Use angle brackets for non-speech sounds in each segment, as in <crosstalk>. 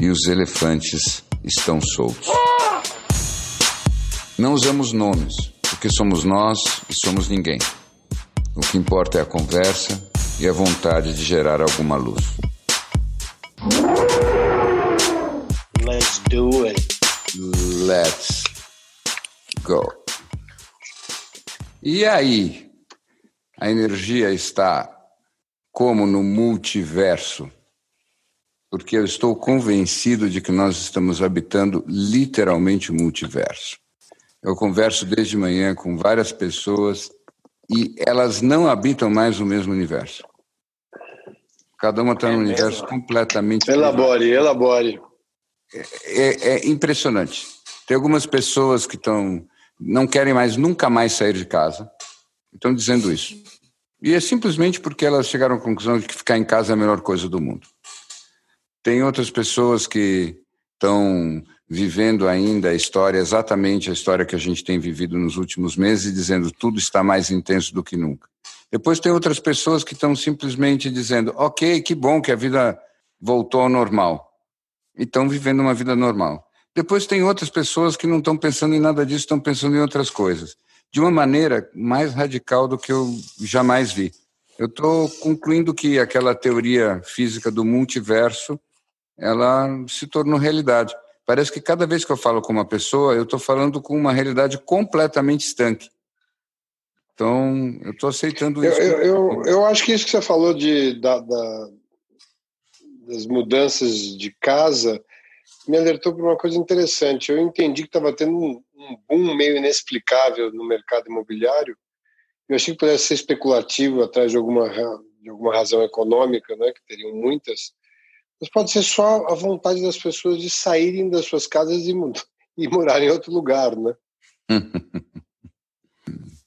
e os elefantes estão soltos. Não usamos nomes, porque somos nós e somos ninguém. O que importa é a conversa e a vontade de gerar alguma luz. Let's do it. Let's go. E aí? A energia está como no multiverso? Porque eu estou convencido de que nós estamos habitando literalmente o multiverso. Eu converso desde manhã com várias pessoas e elas não habitam mais o mesmo universo. Cada uma está é num mesmo? universo completamente. Elabore, diferente. elabore. É, é, impressionante. Tem algumas pessoas que estão não querem mais nunca mais sair de casa, estão dizendo isso. E é simplesmente porque elas chegaram à conclusão de que ficar em casa é a melhor coisa do mundo. Tem outras pessoas que estão vivendo ainda a história, exatamente a história que a gente tem vivido nos últimos meses, dizendo tudo está mais intenso do que nunca. Depois tem outras pessoas que estão simplesmente dizendo, ok, que bom que a vida voltou ao normal. E estão vivendo uma vida normal. Depois tem outras pessoas que não estão pensando em nada disso, estão pensando em outras coisas. De uma maneira mais radical do que eu jamais vi. Eu estou concluindo que aquela teoria física do multiverso, ela se tornou realidade. Parece que cada vez que eu falo com uma pessoa, eu estou falando com uma realidade completamente estanque. Então, eu estou aceitando isso. Eu, eu, eu, acho que isso que você falou de, da, da, das mudanças de casa me alertou para uma coisa interessante. Eu entendi que estava tendo um, um boom meio inexplicável no mercado imobiliário. Eu achei que pudesse ser especulativo atrás de alguma, de alguma razão econômica, né, que teriam muitas mas pode ser só a vontade das pessoas de saírem das suas casas e, e morar em outro lugar, né? <laughs>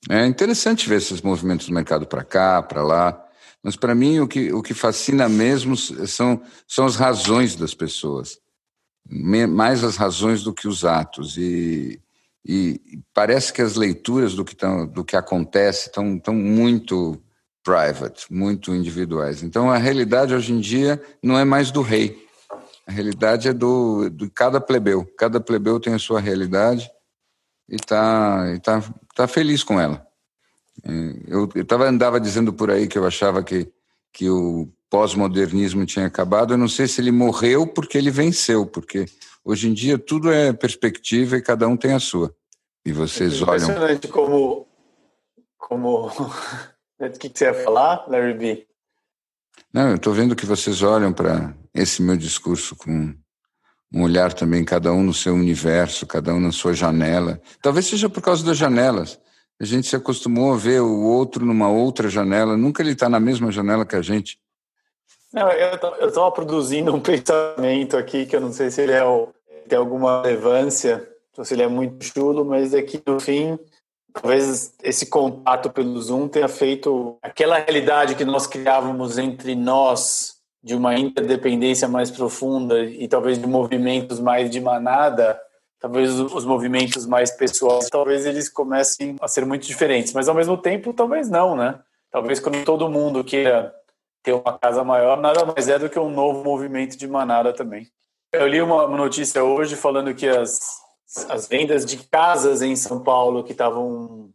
É interessante ver esses movimentos do mercado para cá, para lá. Mas para mim o que, o que fascina mesmo são, são as razões das pessoas. Mais as razões do que os atos. E, e parece que as leituras do que, tão, do que acontece estão tão muito private, muito individuais. Então a realidade hoje em dia não é mais do rei. A realidade é do de cada plebeu. Cada plebeu tem a sua realidade e está tá, tá feliz com ela. É, eu, eu tava, andava dizendo por aí que eu achava que, que o pós-modernismo tinha acabado. Eu não sei se ele morreu porque ele venceu, porque hoje em dia tudo é perspectiva e cada um tem a sua. E vocês é olham. Impressionante como, como <laughs> o que, que você ia falar, Larry B? Não, eu estou vendo que vocês olham para esse meu discurso com um olhar também, cada um no seu universo, cada um na sua janela. Talvez seja por causa das janelas. A gente se acostumou a ver o outro numa outra janela, nunca ele está na mesma janela que a gente. Não, eu estava produzindo um <laughs> pensamento aqui que eu não sei se ele é o, tem alguma relevância, se ele é muito chulo, mas aqui é no fim talvez esse contato pelo Zoom tenha feito aquela realidade que nós criávamos entre nós de uma interdependência mais profunda e talvez de movimentos mais de manada, talvez os movimentos mais pessoais, talvez eles comecem a ser muito diferentes, mas ao mesmo tempo talvez não, né? Talvez quando todo mundo queira ter uma casa maior, nada mais é do que um novo movimento de manada também. Eu li uma notícia hoje falando que as as vendas de casas em São Paulo que estavam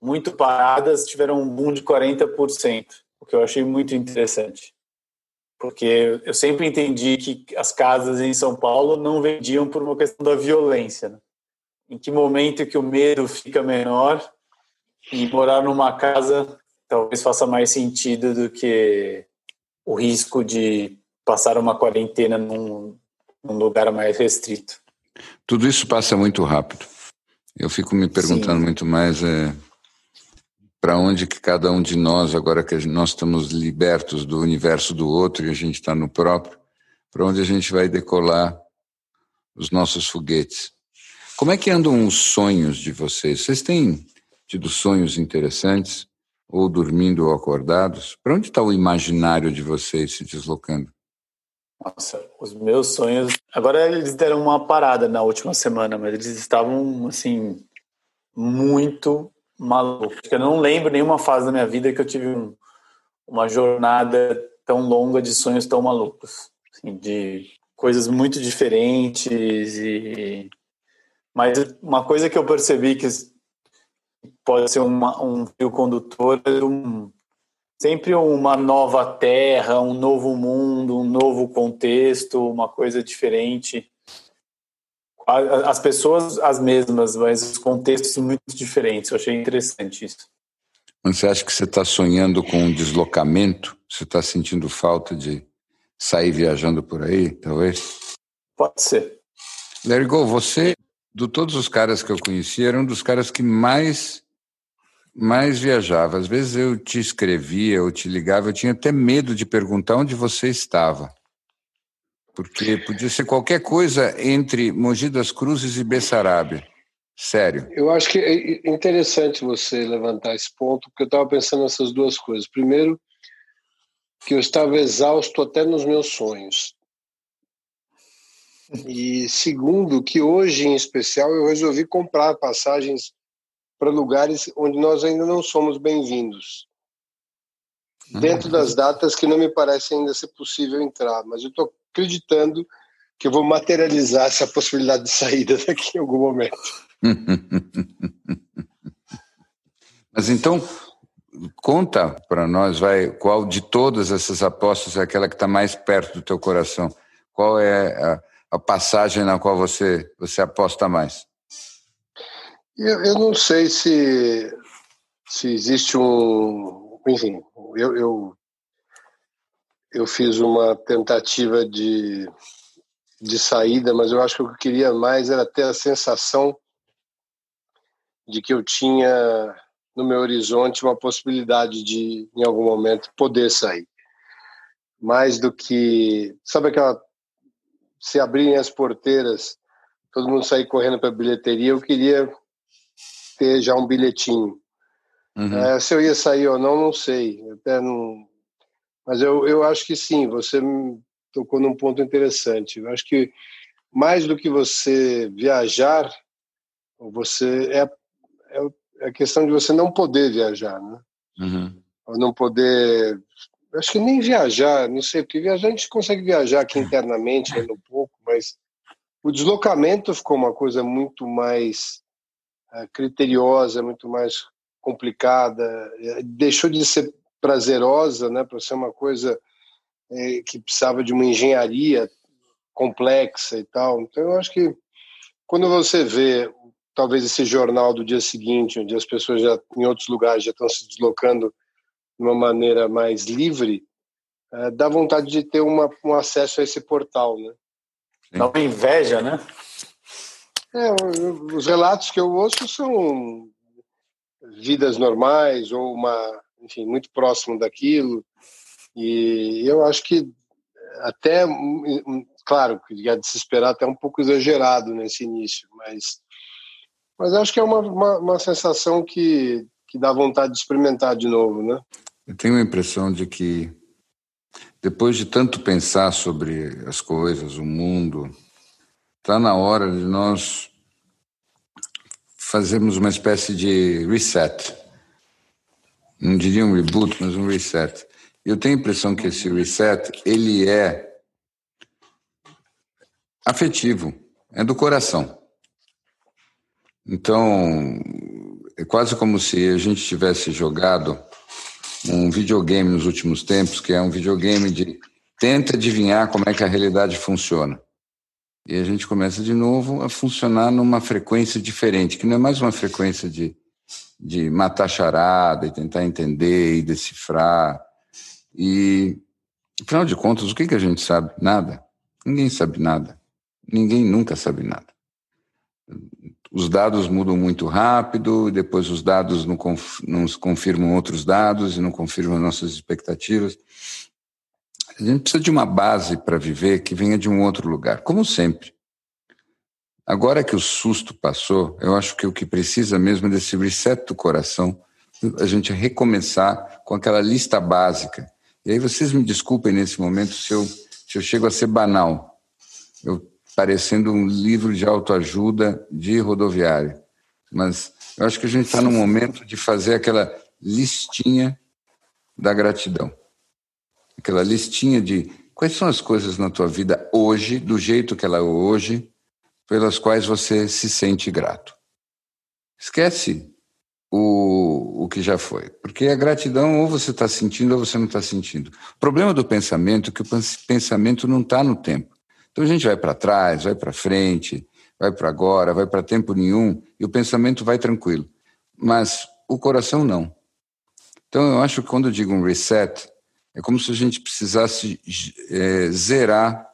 muito paradas tiveram um boom de 40%, o que eu achei muito interessante. Porque eu sempre entendi que as casas em São Paulo não vendiam por uma questão da violência. Né? Em que momento que o medo fica menor e morar numa casa talvez faça mais sentido do que o risco de passar uma quarentena num, num lugar mais restrito. Tudo isso passa muito rápido. Eu fico me perguntando Sim. muito mais é, para onde que cada um de nós, agora que nós estamos libertos do universo do outro e a gente está no próprio, para onde a gente vai decolar os nossos foguetes. Como é que andam os sonhos de vocês? Vocês têm tido sonhos interessantes? Ou dormindo ou acordados? Para onde está o imaginário de vocês se deslocando? Nossa, os meus sonhos. Agora eles deram uma parada na última semana, mas eles estavam, assim, muito malucos. Eu não lembro nenhuma fase da minha vida que eu tive um, uma jornada tão longa de sonhos tão malucos. Assim, de coisas muito diferentes e mas uma coisa que eu percebi que pode ser uma, um fio condutor é um, sempre uma nova terra, um novo mundo, um novo contexto, uma coisa diferente. As pessoas as mesmas, mas os contextos muito diferentes. Eu achei interessante isso. Você acha que você está sonhando com um deslocamento? Você está sentindo falta de sair viajando por aí, talvez? Pode ser. Larry Go, você, de todos os caras que eu conheci, era um dos caras que mais mais viajava. Às vezes eu te escrevia, eu te ligava, eu tinha até medo de perguntar onde você estava. Porque podia ser qualquer coisa entre Mogi das Cruzes e Bessarabia. Sério. Eu acho que é interessante você levantar esse ponto, porque eu estava pensando nessas duas coisas. Primeiro, que eu estava exausto até nos meus sonhos. E segundo, que hoje em especial eu resolvi comprar passagens para lugares onde nós ainda não somos bem-vindos. Uhum. Dentro das datas que não me parece ainda ser possível entrar, mas eu estou acreditando que eu vou materializar essa possibilidade de saída <laughs> daqui em algum momento. <laughs> mas então, conta para nós, vai, qual de todas essas apostas é aquela que está mais perto do teu coração? Qual é a, a, passagem na qual você, você aposta mais? Eu, eu não sei se, se existe um. Enfim, eu, eu, eu fiz uma tentativa de, de saída, mas eu acho que o que eu queria mais era ter a sensação de que eu tinha no meu horizonte uma possibilidade de, em algum momento, poder sair. Mais do que. Sabe aquela. Se abrirem as porteiras, todo mundo sair correndo para a bilheteria, eu queria ter já um bilhetinho. Uhum. É, se eu ia sair ou não, não sei. Até não... Mas eu, eu acho que sim, você tocou num ponto interessante. Eu acho que mais do que você viajar, você é, é é a questão de você não poder viajar, né? Uhum. Ou não poder. Acho que nem viajar, não sei, porque viajar a gente consegue viajar aqui <laughs> internamente, ainda um pouco, mas o deslocamento ficou uma coisa muito mais criteriosa, muito mais complicada, é, deixou de ser prazerosa, né, para ser uma coisa é, que precisava de uma engenharia complexa e tal. Então, eu acho que quando você vê talvez esse jornal do dia seguinte, onde as pessoas já em outros lugares já estão se deslocando de uma maneira mais livre, é, dá vontade de ter uma, um acesso a esse portal, né? Dá uma inveja, né? É, os relatos que eu ouço são vidas normais ou uma, enfim, muito próximo daquilo. E eu acho que até, claro, que ia de se esperar até um pouco exagerado nesse início, mas mas acho que é uma, uma, uma, sensação que, que dá vontade de experimentar de novo, né? Eu tenho a impressão de que depois de tanto pensar sobre as coisas, o mundo, está na hora de nós fazermos uma espécie de reset. Não diria um reboot, mas um reset. Eu tenho a impressão que esse reset ele é afetivo, é do coração. Então, é quase como se a gente tivesse jogado um videogame nos últimos tempos, que é um videogame de tenta adivinhar como é que a realidade funciona. E a gente começa de novo a funcionar numa frequência diferente, que não é mais uma frequência de, de matar charada e tentar entender e decifrar. E, afinal de contas, o que, que a gente sabe? Nada. Ninguém sabe nada. Ninguém nunca sabe nada os dados mudam muito rápido, depois os dados não, conf, não confirmam outros dados e não confirmam nossas expectativas. A gente precisa de uma base para viver que venha de um outro lugar, como sempre. Agora que o susto passou, eu acho que o que precisa mesmo é desse reset do coração, a gente recomeçar com aquela lista básica. E aí vocês me desculpem nesse momento se eu, se eu chego a ser banal, eu parecendo um livro de autoajuda de rodoviário. Mas eu acho que a gente está no momento de fazer aquela listinha da gratidão. Aquela listinha de quais são as coisas na tua vida hoje, do jeito que ela é hoje, pelas quais você se sente grato. Esquece o, o que já foi. Porque a gratidão ou você está sentindo ou você não está sentindo. O problema do pensamento é que o pensamento não está no tempo. Então a gente vai para trás, vai para frente, vai para agora, vai para tempo nenhum e o pensamento vai tranquilo. Mas o coração não. Então eu acho que quando eu digo um reset, é como se a gente precisasse é, zerar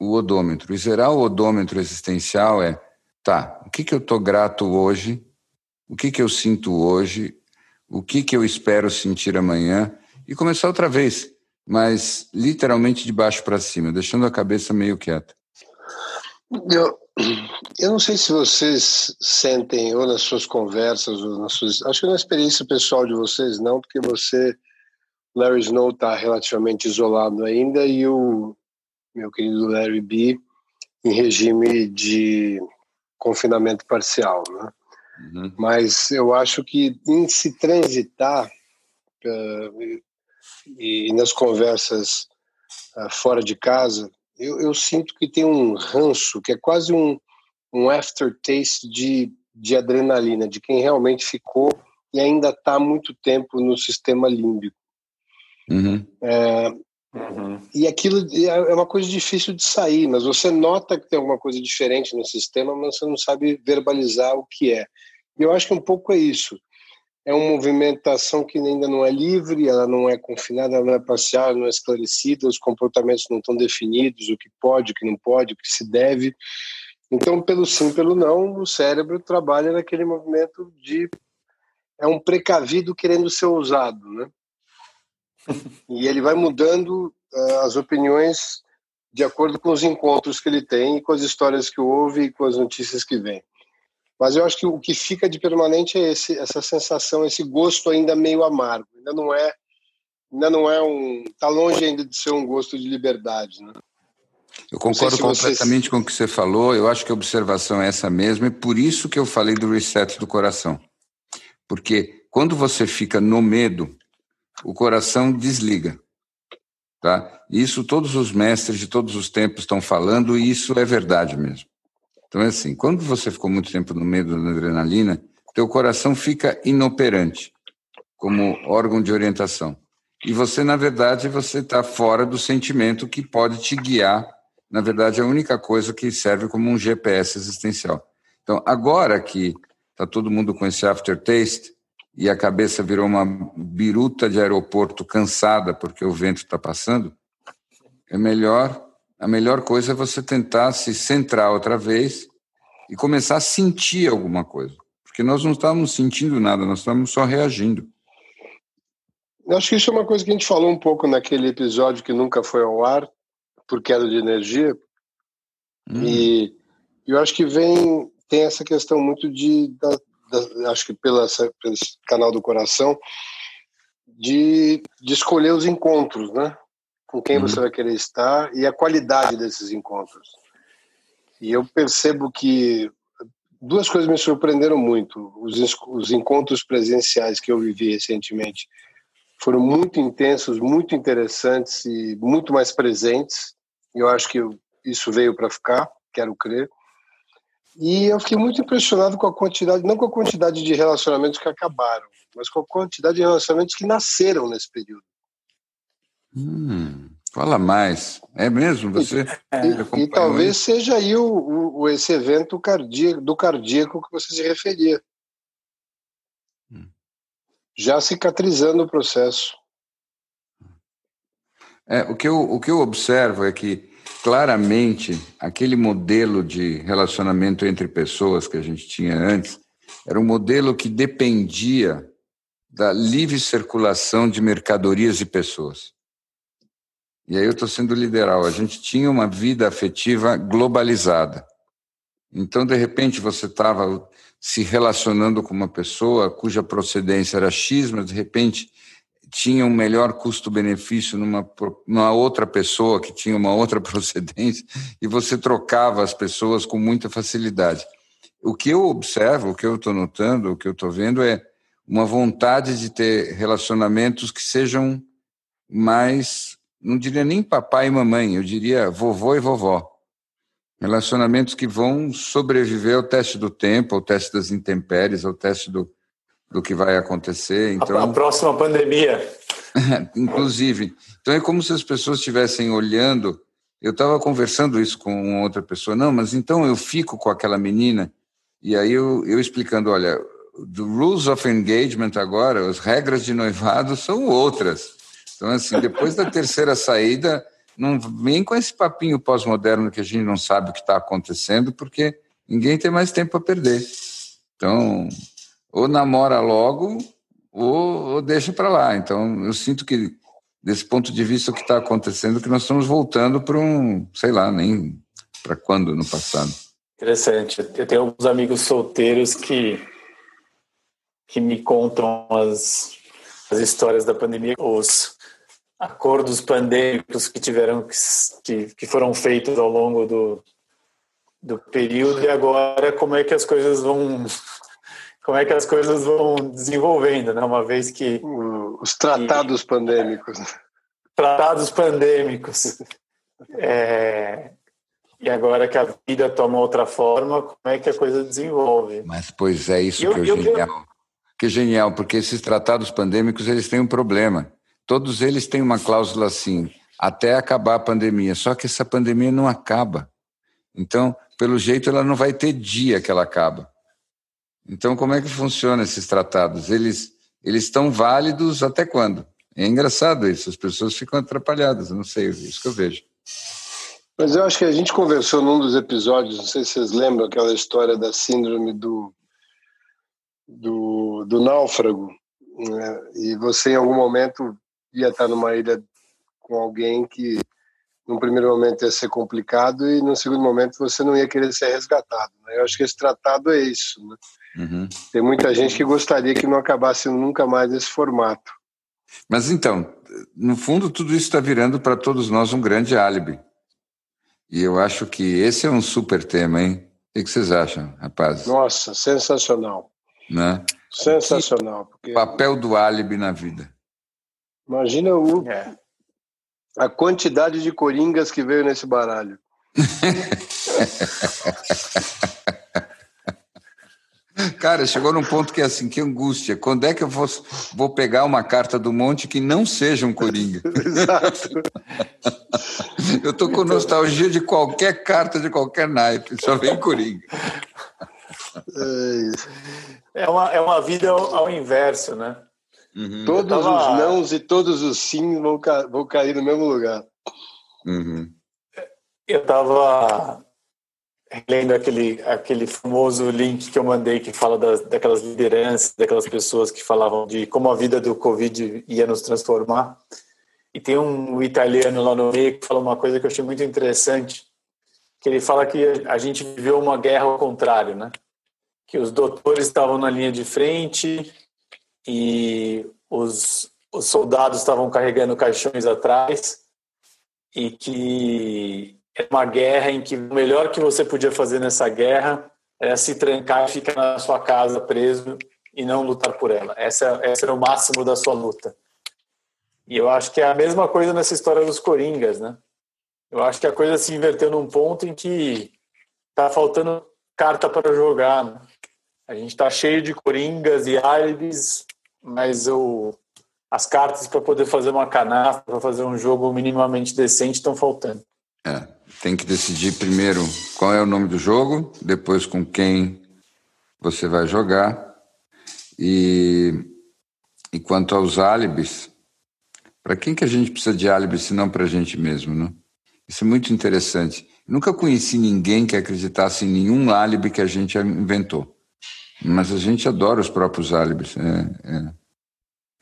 o odômetro. E zerar o odômetro existencial é, tá, o que, que eu estou grato hoje, o que, que eu sinto hoje, o que, que eu espero sentir amanhã, e começar outra vez, mas literalmente de baixo para cima, deixando a cabeça meio quieta. Eu, eu não sei se vocês sentem, ou nas suas conversas, ou nas suas. Acho que na experiência pessoal de vocês, não, porque você, Larry Snow, está relativamente isolado ainda e o meu querido Larry B, em regime de confinamento parcial. Né? Uhum. Mas eu acho que em se transitar uh, e, e, nas conversas uh, fora de casa, eu, eu, sinto que tem um ranço, que é quase um, um aftertaste de, de adrenalina, de quem realmente ficou e ainda está muito tempo no sistema límbico. Uhum. É, uhum. E aquilo é uma coisa difícil de sair, mas você nota que tem alguma coisa diferente no sistema, mas você não sabe verbalizar o que é. E eu acho que um pouco é isso. É uma movimentação que ainda não é livre, ela não é confinada, ela não é parcial, não é esclarecida, os comportamentos não estão definidos, o que pode, o que não pode, o que se deve. Então, pelo sim, pelo não, o cérebro trabalha naquele movimento de. É um precavido querendo ser ousado, né? E ele vai mudando uh, as opiniões de acordo com os encontros que ele tem, com as histórias que ouve e com as notícias que vem. Mas eu acho que o que fica de permanente é esse, essa sensação, esse gosto ainda meio amargo. Ainda não é, ainda não é um, está longe ainda de ser um gosto de liberdade, né? Eu concordo completamente você... com o que você falou. Eu acho que a observação é essa mesma, e por isso que eu falei do reset do coração. Porque quando você fica no medo, o coração desliga. Tá? Isso todos os mestres de todos os tempos estão falando, e isso é verdade mesmo. Então é assim, quando você ficou muito tempo no meio da adrenalina, teu coração fica inoperante como órgão de orientação. E você, na verdade, você está fora do sentimento que pode te guiar. Na verdade, é a única coisa que serve como um GPS existencial. Então, agora que está todo mundo com esse aftertaste e a cabeça virou uma biruta de aeroporto cansada porque o vento está passando, é melhor a melhor coisa é você tentar se centrar outra vez e começar a sentir alguma coisa. Porque nós não estávamos sentindo nada, nós estávamos só reagindo. Eu acho que isso é uma coisa que a gente falou um pouco naquele episódio que nunca foi ao ar, por queda de energia. Hum. E eu acho que vem, tem essa questão muito de, da, acho que pela, pelo canal do coração, de, de escolher os encontros, né? com quem uhum. você vai querer estar e a qualidade desses encontros. E eu percebo que duas coisas me surpreenderam muito. Os, os encontros presenciais que eu vivi recentemente foram muito intensos, muito interessantes e muito mais presentes. E eu acho que isso veio para ficar, quero crer. E eu fiquei muito impressionado com a quantidade, não com a quantidade de relacionamentos que acabaram, mas com a quantidade de relacionamentos que nasceram nesse período. Hum, fala mais. É mesmo? Você. E, e talvez seja aí o, o, esse evento cardíaco, do cardíaco que você se referia. Hum. Já cicatrizando o processo. É, o, que eu, o que eu observo é que, claramente, aquele modelo de relacionamento entre pessoas que a gente tinha antes era um modelo que dependia da livre circulação de mercadorias e pessoas. E aí eu estou sendo literal. A gente tinha uma vida afetiva globalizada. Então, de repente, você estava se relacionando com uma pessoa cuja procedência era X, mas de repente tinha um melhor custo-benefício numa, numa outra pessoa que tinha uma outra <laughs> procedência, e você trocava as pessoas com muita facilidade. O que eu observo, o que eu estou notando, o que eu estou vendo é uma vontade de ter relacionamentos que sejam mais, não diria nem papai e mamãe, eu diria vovô e vovó. Relacionamentos que vão sobreviver ao teste do tempo, ao teste das intempéries, ao teste do, do que vai acontecer. Então, a, próxima pandemia. <laughs> Inclusive. Então é como se as pessoas estivessem olhando. Eu estava conversando isso com outra pessoa. Não, mas então eu fico com aquela menina. E aí eu, eu explicando: olha, the rules of engagement agora, as regras de noivado são outras. Então, assim, depois da terceira saída não vem com esse papinho pós-moderno que a gente não sabe o que está acontecendo, porque ninguém tem mais tempo a perder. Então, ou namora logo, ou, ou deixa para lá. Então, eu sinto que, desse ponto de vista, o que está acontecendo é que nós estamos voltando para um, sei lá, nem para quando no passado. Interessante. Eu tenho alguns amigos solteiros que, que me contam as, as histórias da pandemia, os acordos pandêmicos que tiveram que, que foram feitos ao longo do, do período e agora como é que as coisas vão como é que as coisas vão desenvolvendo, né? Uma vez que os tratados que, pandêmicos, tratados pandêmicos, é, e agora que a vida toma outra forma, como é que a coisa desenvolve? Mas pois é isso eu, que é eu, genial, eu... que genial, porque esses tratados pandêmicos eles têm um problema. Todos eles têm uma cláusula assim, até acabar a pandemia. Só que essa pandemia não acaba. Então, pelo jeito, ela não vai ter dia que ela acaba. Então, como é que funcionam esses tratados? Eles, eles estão válidos até quando? É engraçado isso, as pessoas ficam atrapalhadas, não sei, é isso que eu vejo. Mas eu acho que a gente conversou num dos episódios, não sei se vocês lembram aquela história da síndrome do, do, do náufrago, né? e você em algum momento ia estar numa ilha com alguém que num primeiro momento ia ser complicado e no segundo momento você não ia querer ser resgatado. Né? Eu acho que esse tratado é isso. Né? Uhum. Tem muita gente que gostaria que não acabasse nunca mais esse formato. Mas então, no fundo, tudo isso está virando para todos nós um grande álibi. E eu acho que esse é um super tema, hein? O que vocês acham, rapazes? Nossa, sensacional. Né? Sensacional. Porque... Papel do álibi na vida. Imagina o, é. a quantidade de coringas que veio nesse baralho. <laughs> Cara, chegou num ponto que é assim, que angústia. Quando é que eu vou, vou pegar uma carta do monte que não seja um coringa? <laughs> Exato. eu tô com nostalgia de qualquer carta de qualquer naipe, só vem coringa. É uma, é uma vida ao, ao inverso, né? Uhum. Todos tava... os nãos e todos os sim vão, ca... vão cair no mesmo lugar. Uhum. Eu estava lendo aquele, aquele famoso link que eu mandei que fala das, daquelas lideranças, daquelas pessoas que falavam de como a vida do Covid ia nos transformar. E tem um italiano lá no meio que fala uma coisa que eu achei muito interessante, que ele fala que a gente viveu uma guerra ao contrário, né? Que os doutores estavam na linha de frente e os, os soldados estavam carregando caixões atrás e que é uma guerra em que o melhor que você podia fazer nessa guerra era se trancar e ficar na sua casa preso e não lutar por ela. Essa, essa era o máximo da sua luta. E eu acho que é a mesma coisa nessa história dos Coringas, né? Eu acho que a coisa se inverteu num ponto em que tá faltando carta para jogar. Né? A gente está cheio de Coringas e álibis, mas o, as cartas para poder fazer uma canasta, para fazer um jogo minimamente decente estão faltando. É tem que decidir primeiro qual é o nome do jogo, depois com quem você vai jogar. E, e quanto aos álibis, para quem que a gente precisa de álibi se não para a gente mesmo, né? Isso é muito interessante. Nunca conheci ninguém que acreditasse em nenhum álibi que a gente inventou. Mas a gente adora os próprios álibis. É, é,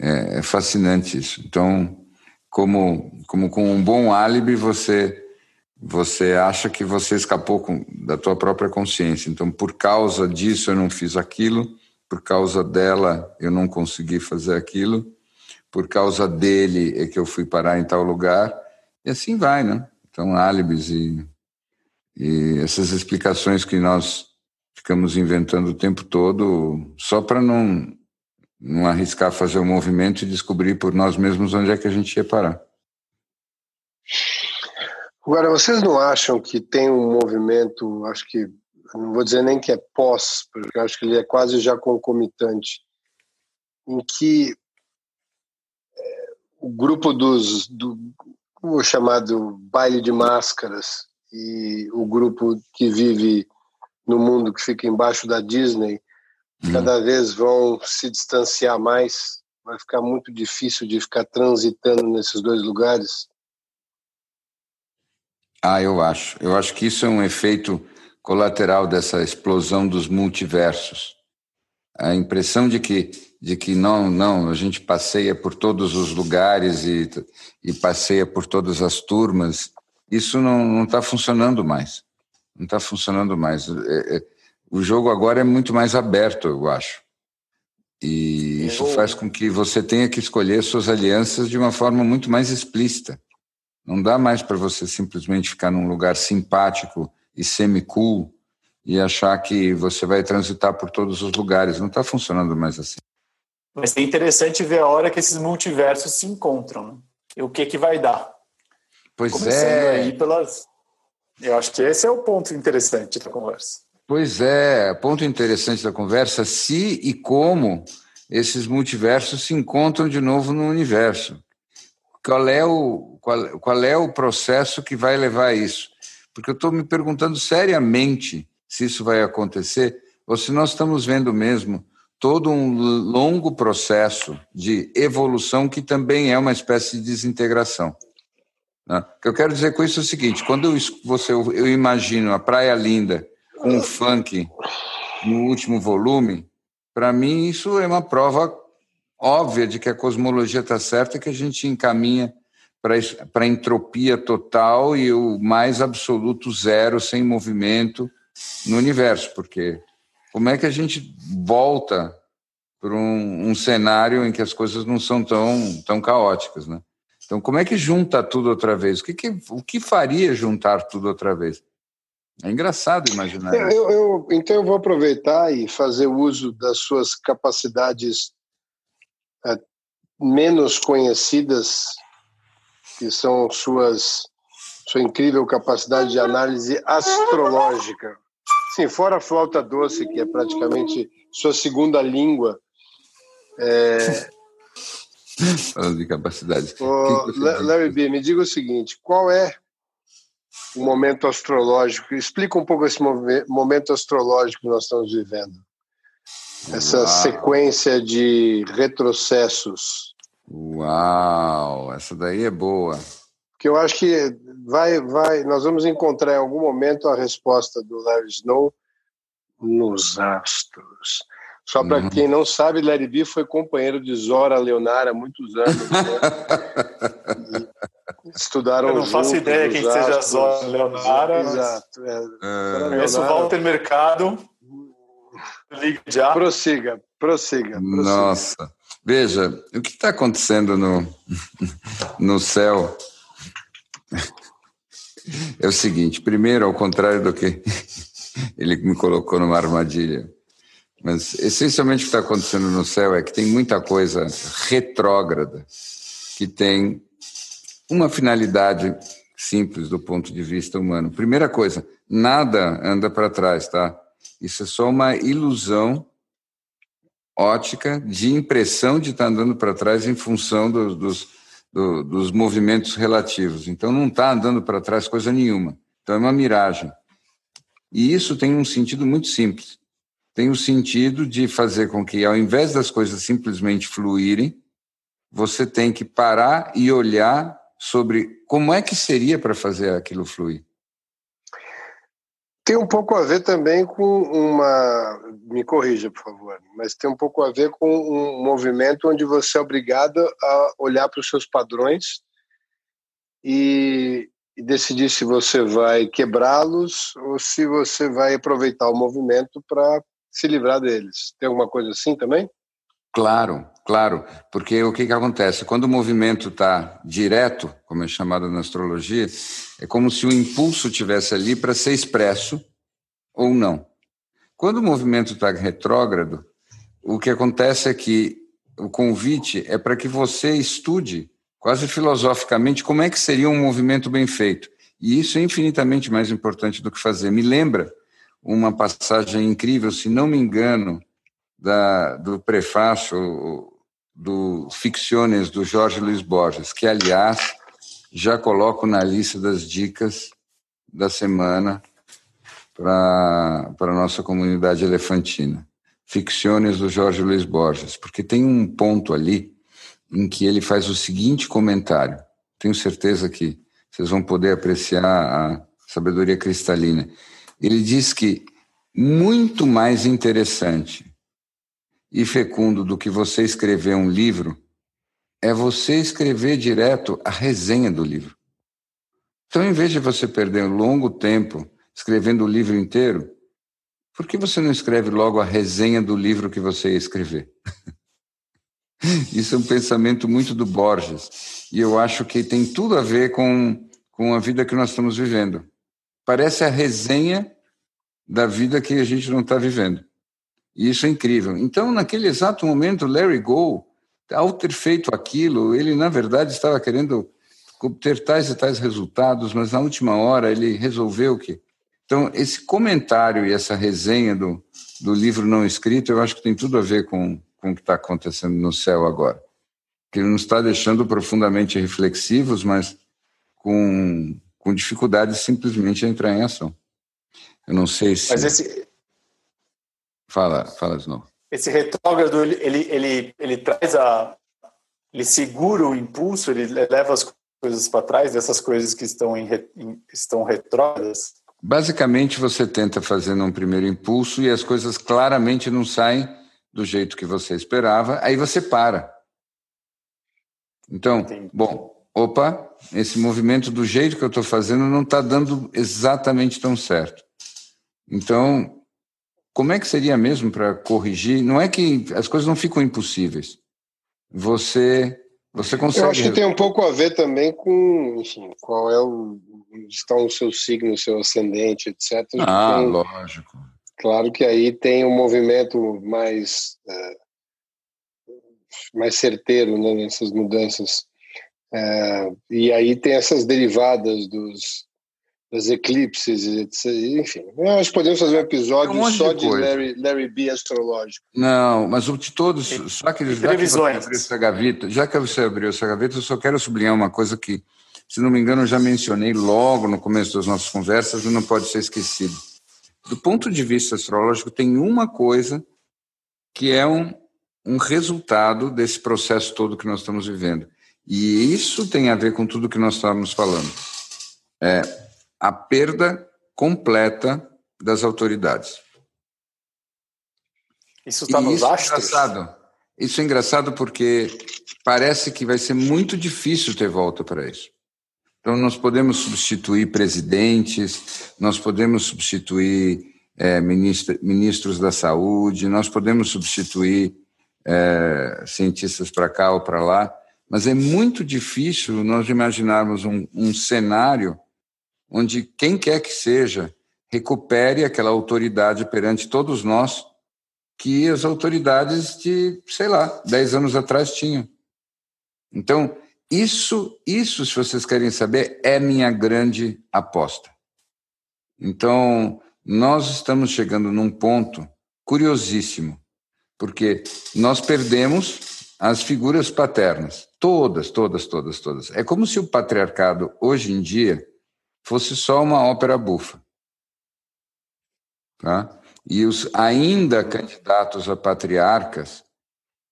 é, é fascinante isso. Então, como, como com um bom álibi você você acha que você escapou com, da tua própria consciência. Então, por causa disso eu não fiz aquilo, por causa dela eu não consegui fazer aquilo, por causa dele é que eu fui parar em tal lugar, e assim vai, né? Então, álibis e, e essas explicações que nós ficamos inventando o tempo todo só para não, não arriscar fazer o um movimento e descobrir por nós mesmos onde é que a gente ia parar. Agora, vocês não acham que tem um movimento, acho que, não vou dizer nem que é pós, porque acho que ele é quase já concomitante, em que é, o grupo dos, do o chamado baile de máscaras e o grupo que vive no mundo que fica embaixo da Disney, hum. cada vez vão se distanciar mais, vai ficar muito difícil de ficar transitando nesses dois lugares. Ah, eu acho. Eu acho que isso é um efeito colateral dessa explosão dos multiversos. A impressão de que de que não, não, a gente passeia por todos os lugares e, e passeia por todas as turmas, isso não está funcionando mais. Não está funcionando mais. É, é, o jogo agora é muito mais aberto, eu acho. E isso faz com que você tenha que escolher suas alianças de uma forma muito mais explícita. Não dá mais para você simplesmente ficar num lugar simpático e semi-cool e achar que você vai transitar por todos os lugares. Não está funcionando mais assim. Mas é interessante ver a hora que esses multiversos se encontram. Né? E o que, que vai dar. Pois Começando é. Aí pelas... Eu acho que esse é o ponto interessante da conversa. Pois é, ponto interessante da conversa, se e como esses multiversos se encontram de novo no universo qual é o, qual, qual é o processo que vai levar a isso? Porque eu estou me perguntando seriamente se isso vai acontecer ou se nós estamos vendo mesmo todo um longo processo de evolução que também é uma espécie de desintegração. Né? O que eu quero dizer com isso é o seguinte: quando eu, você, eu imagino a Praia Linda com o funk no último volume, para mim isso é uma prova óbvia de que a cosmologia está certa, que a gente encaminha para a entropia total e o mais absoluto zero, sem movimento no universo, porque como é que a gente volta para um, um, cenário em que as coisas não são tão, tão caóticas, né? Então, como é que junta tudo outra vez? O que, que o que faria juntar tudo outra vez? É engraçado imaginar eu, isso. Eu, eu, então, eu vou aproveitar e fazer uso das suas capacidades menos conhecidas, que são suas sua incrível capacidade de análise astrológica. Sim, fora a flauta doce, que é praticamente sua segunda língua. É... Falando de capacidade. Ô, Larry B, me diga o seguinte: qual é o momento astrológico? Explica um pouco esse momento astrológico que nós estamos vivendo essa Uau. sequência de retrocessos. Uau, essa daí é boa. Que eu acho que vai, vai, nós vamos encontrar em algum momento a resposta do Larry Snow nos astros. Só para uhum. quem não sabe, Larry B foi companheiro de Zora Leonara há muitos anos. Né? <laughs> estudaram Eu não faço ideia quem astros. seja Zora Leonara. Exato. É, é. Conheço o Walter Mercado. Liga já. Prossiga, prossiga, prossiga. Nossa. Veja, o que está acontecendo no, <laughs> no céu é o seguinte: primeiro, ao contrário do que <laughs> ele me colocou numa armadilha, mas essencialmente o que está acontecendo no céu é que tem muita coisa retrógrada que tem uma finalidade simples do ponto de vista humano. Primeira coisa, nada anda para trás, tá? Isso é só uma ilusão ótica de impressão de estar andando para trás em função do, dos, do, dos movimentos relativos. Então, não está andando para trás coisa nenhuma. Então, é uma miragem. E isso tem um sentido muito simples. Tem o sentido de fazer com que, ao invés das coisas simplesmente fluírem, você tem que parar e olhar sobre como é que seria para fazer aquilo fluir. Tem um pouco a ver também com uma. Me corrija, por favor, mas tem um pouco a ver com um movimento onde você é obrigado a olhar para os seus padrões e, e decidir se você vai quebrá-los ou se você vai aproveitar o movimento para se livrar deles. Tem alguma coisa assim também? Claro, claro, porque o que, que acontece? Quando o movimento está direto, como é chamado na astrologia, é como se o impulso tivesse ali para ser expresso ou não. Quando o movimento está retrógrado, o que acontece é que o convite é para que você estude, quase filosoficamente, como é que seria um movimento bem feito. E isso é infinitamente mais importante do que fazer. Me lembra uma passagem incrível, se não me engano, da, do prefácio do Ficciones do Jorge Luiz Borges, que, aliás, já coloco na lista das dicas da semana para a nossa comunidade elefantina. Ficciones do Jorge Luiz Borges, porque tem um ponto ali em que ele faz o seguinte comentário. Tenho certeza que vocês vão poder apreciar a sabedoria cristalina. Ele diz que muito mais interessante e fecundo do que você escrever um livro é você escrever direto a resenha do livro. Então, em vez de você perder um longo tempo escrevendo o livro inteiro, por que você não escreve logo a resenha do livro que você ia escrever? <laughs> Isso é um pensamento muito do Borges. E eu acho que tem tudo a ver com, com a vida que nós estamos vivendo. Parece a resenha da vida que a gente não está vivendo. Isso é incrível. Então, naquele exato momento, Larry Go, ao ter feito aquilo, ele, na verdade, estava querendo obter tais e tais resultados, mas na última hora ele resolveu que. Então, esse comentário e essa resenha do, do livro não escrito, eu acho que tem tudo a ver com, com o que está acontecendo no céu agora. Que ele nos está deixando profundamente reflexivos, mas com, com dificuldade simplesmente de entrar em ação. Eu não sei se. Mas esse, Fala, fala de novo. Esse retrógrado, ele, ele, ele, ele traz a. Ele segura o impulso, ele leva as coisas para trás, dessas coisas que estão, em, em, estão retrógradas? Basicamente, você tenta fazer um primeiro impulso e as coisas claramente não saem do jeito que você esperava, aí você para. Então, Entendi. bom, opa, esse movimento do jeito que eu estou fazendo não está dando exatamente tão certo. Então, como é que seria mesmo para corrigir? Não é que as coisas não ficam impossíveis. Você você consegue. Eu acho que tem um pouco a ver também com, enfim, qual é o está o seu signo, o seu ascendente, etc. Ah, tem, lógico. Claro que aí tem um movimento mais é, mais certeiro né, nessas mudanças. É, e aí tem essas derivadas dos das eclipses, enfim. Nós podemos fazer um episódio um só de, de Larry, Larry B astrológico. Não, mas de todos, só que já que você abriu essa gaveta, já que você abriu essa gaveta, eu só quero sublinhar uma coisa que, se não me engano, eu já mencionei logo no começo das nossas conversas e não pode ser esquecido. Do ponto de vista astrológico, tem uma coisa que é um, um resultado desse processo todo que nós estamos vivendo. E isso tem a ver com tudo que nós estávamos falando. É, a perda completa das autoridades. Isso está nos isso astros? É engraçado. Isso é engraçado porque parece que vai ser muito difícil ter volta para isso. Então, nós podemos substituir presidentes, nós podemos substituir é, ministra, ministros da saúde, nós podemos substituir é, cientistas para cá ou para lá, mas é muito difícil nós imaginarmos um, um cenário onde quem quer que seja recupere aquela autoridade perante todos nós que as autoridades de, sei lá, dez anos atrás tinham. Então, isso, isso, se vocês querem saber, é minha grande aposta. Então, nós estamos chegando num ponto curiosíssimo, porque nós perdemos as figuras paternas, todas, todas, todas, todas. É como se o patriarcado hoje em dia fosse só uma ópera bufa. Tá? E os ainda candidatos a patriarcas,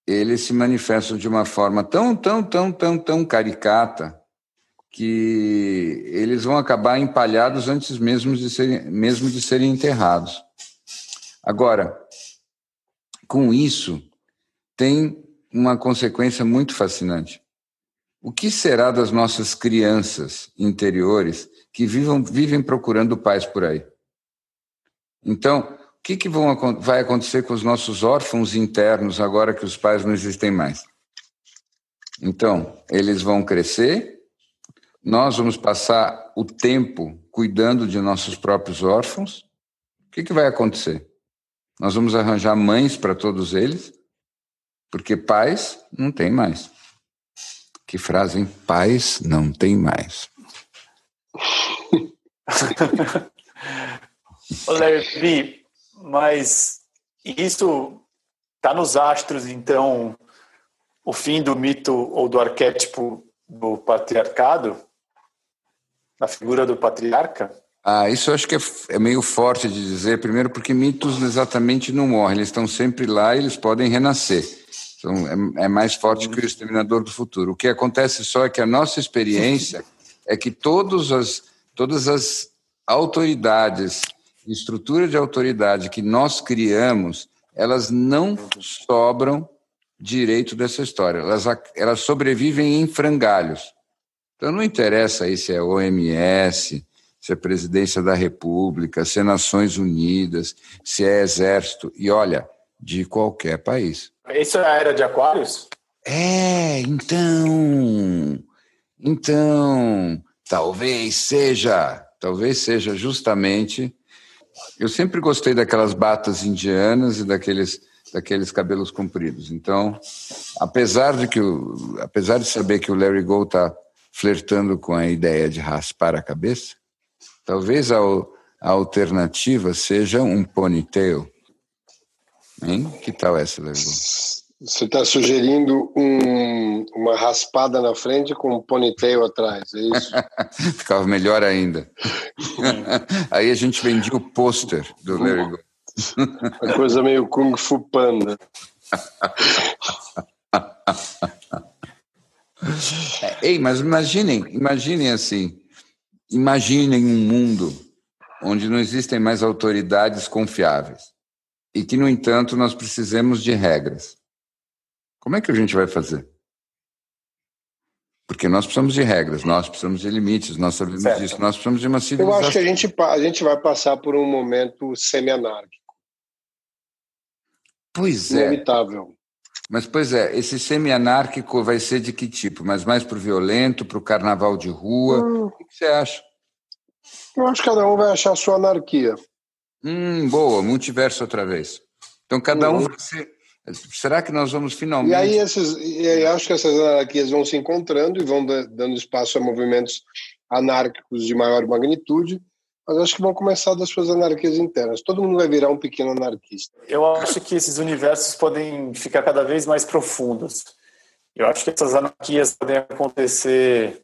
eles se manifestam de uma forma tão, tão, tão, tão, tão caricata que eles vão acabar empalhados antes mesmo de serem, mesmo de serem enterrados. Agora, com isso, tem uma consequência muito fascinante. o que será das nossas crianças interiores que vivam, vivem procurando paz por aí? Então, o que, que vão, vai acontecer com os nossos órfãos internos agora que os pais não existem mais? Então, eles vão crescer, nós vamos passar o tempo cuidando de nossos próprios órfãos. O que, que vai acontecer? Nós vamos arranjar mães para todos eles, porque pais não tem mais. Que frase, hein? Pais não tem mais. Levi, mas isso está nos astros, então, o fim do mito ou do arquétipo do patriarcado, da figura do patriarca? Ah, isso eu acho que é, é, meio forte de dizer, primeiro porque mitos exatamente não morrem, eles estão sempre lá e eles podem renascer. Então, é, é mais forte que o exterminador do futuro. O que acontece só é que a nossa experiência é que todos as, todas as autoridades, estrutura de autoridade que nós criamos, elas não sobram direito dessa história. Elas, elas sobrevivem em frangalhos. Então não interessa aí se é OMS, se é Presidência da República, se é Nações Unidas, se é Exército, e olha, de qualquer país. Isso é a era de Aquários? É, então. Então, talvez seja, talvez seja justamente. Eu sempre gostei daquelas batas indianas e daqueles daqueles cabelos compridos. Então, apesar de que apesar de saber que o Larry Gold está flertando com a ideia de raspar a cabeça, talvez a, a alternativa seja um ponytail. Hein? Que tal essa, Larry Gold? Você está sugerindo um, uma raspada na frente com um ponytail atrás, é isso? <laughs> Ficava melhor ainda. Aí a gente vendia o pôster do Larry Gold. Uma coisa meio Kung Fu Panda. É, ei, mas imaginem, imaginem assim, imaginem um mundo onde não existem mais autoridades confiáveis e que, no entanto, nós precisamos de regras. Como é que a gente vai fazer? Porque nós precisamos de regras, nós precisamos de limites, nós sabemos certo. disso, nós precisamos de uma civilização. Eu acho que a gente, a gente vai passar por um momento semi-anárquico. Pois é. Inevitável. Mas, pois é, esse semi-anárquico vai ser de que tipo? Mas mais para o violento, para o carnaval de rua? Hum. O que você acha? Eu acho que cada um vai achar a sua anarquia. Hum, boa, multiverso outra vez. Então cada um uhum. vai ser. Será que nós vamos finalmente. E aí, esses, e aí acho que essas anarquias vão se encontrando e vão dando espaço a movimentos anárquicos de maior magnitude mas acho que vão começar das suas anarquias internas. Todo mundo vai virar um pequeno anarquista. Eu acho que esses universos podem ficar cada vez mais profundos. Eu acho que essas anarquias podem acontecer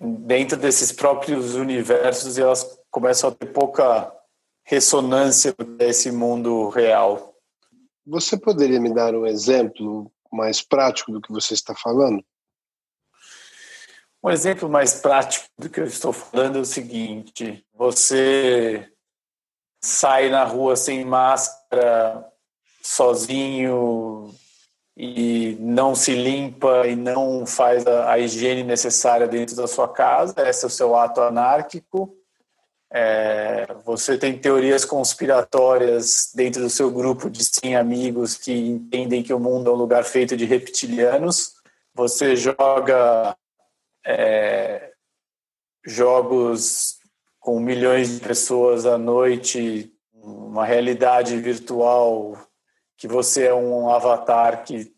dentro desses próprios universos e elas começam a ter pouca ressonância desse mundo real. Você poderia me dar um exemplo mais prático do que você está falando? Um exemplo mais prático do que eu estou falando é o seguinte: você sai na rua sem máscara, sozinho e não se limpa e não faz a, a higiene necessária dentro da sua casa, esse é o seu ato anárquico. É, você tem teorias conspiratórias dentro do seu grupo de 100 amigos que entendem que o mundo é um lugar feito de reptilianos. Você joga é, jogos com milhões de pessoas à noite, uma realidade virtual que você é um avatar que